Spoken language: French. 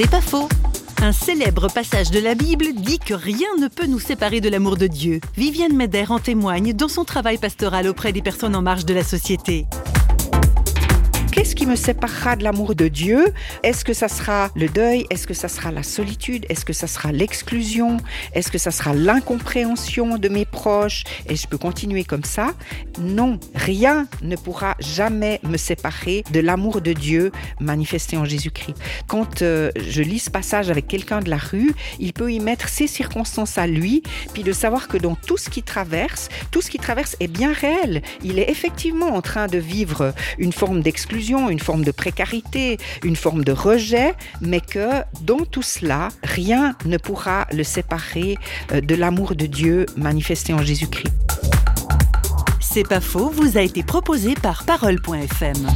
C'est pas faux. Un célèbre passage de la Bible dit que rien ne peut nous séparer de l'amour de Dieu. Viviane Meder en témoigne dans son travail pastoral auprès des personnes en marge de la société. Qu'est-ce qui me séparera de l'amour de Dieu? Est-ce que ça sera le deuil? Est-ce que ça sera la solitude? Est-ce que ça sera l'exclusion? Est-ce que ça sera l'incompréhension de mes proches? Et je peux continuer comme ça? Non, rien ne pourra jamais me séparer de l'amour de Dieu manifesté en Jésus-Christ. Quand euh, je lis ce passage avec quelqu'un de la rue, il peut y mettre ses circonstances à lui, puis de savoir que dans tout ce qu'il traverse, tout ce qu'il traverse est bien réel. Il est effectivement en train de vivre une forme d'exclusion une forme de précarité, une forme de rejet, mais que dans tout cela, rien ne pourra le séparer euh, de l'amour de Dieu manifesté en Jésus-Christ. C'est pas faux, vous a été proposé par parole.fm.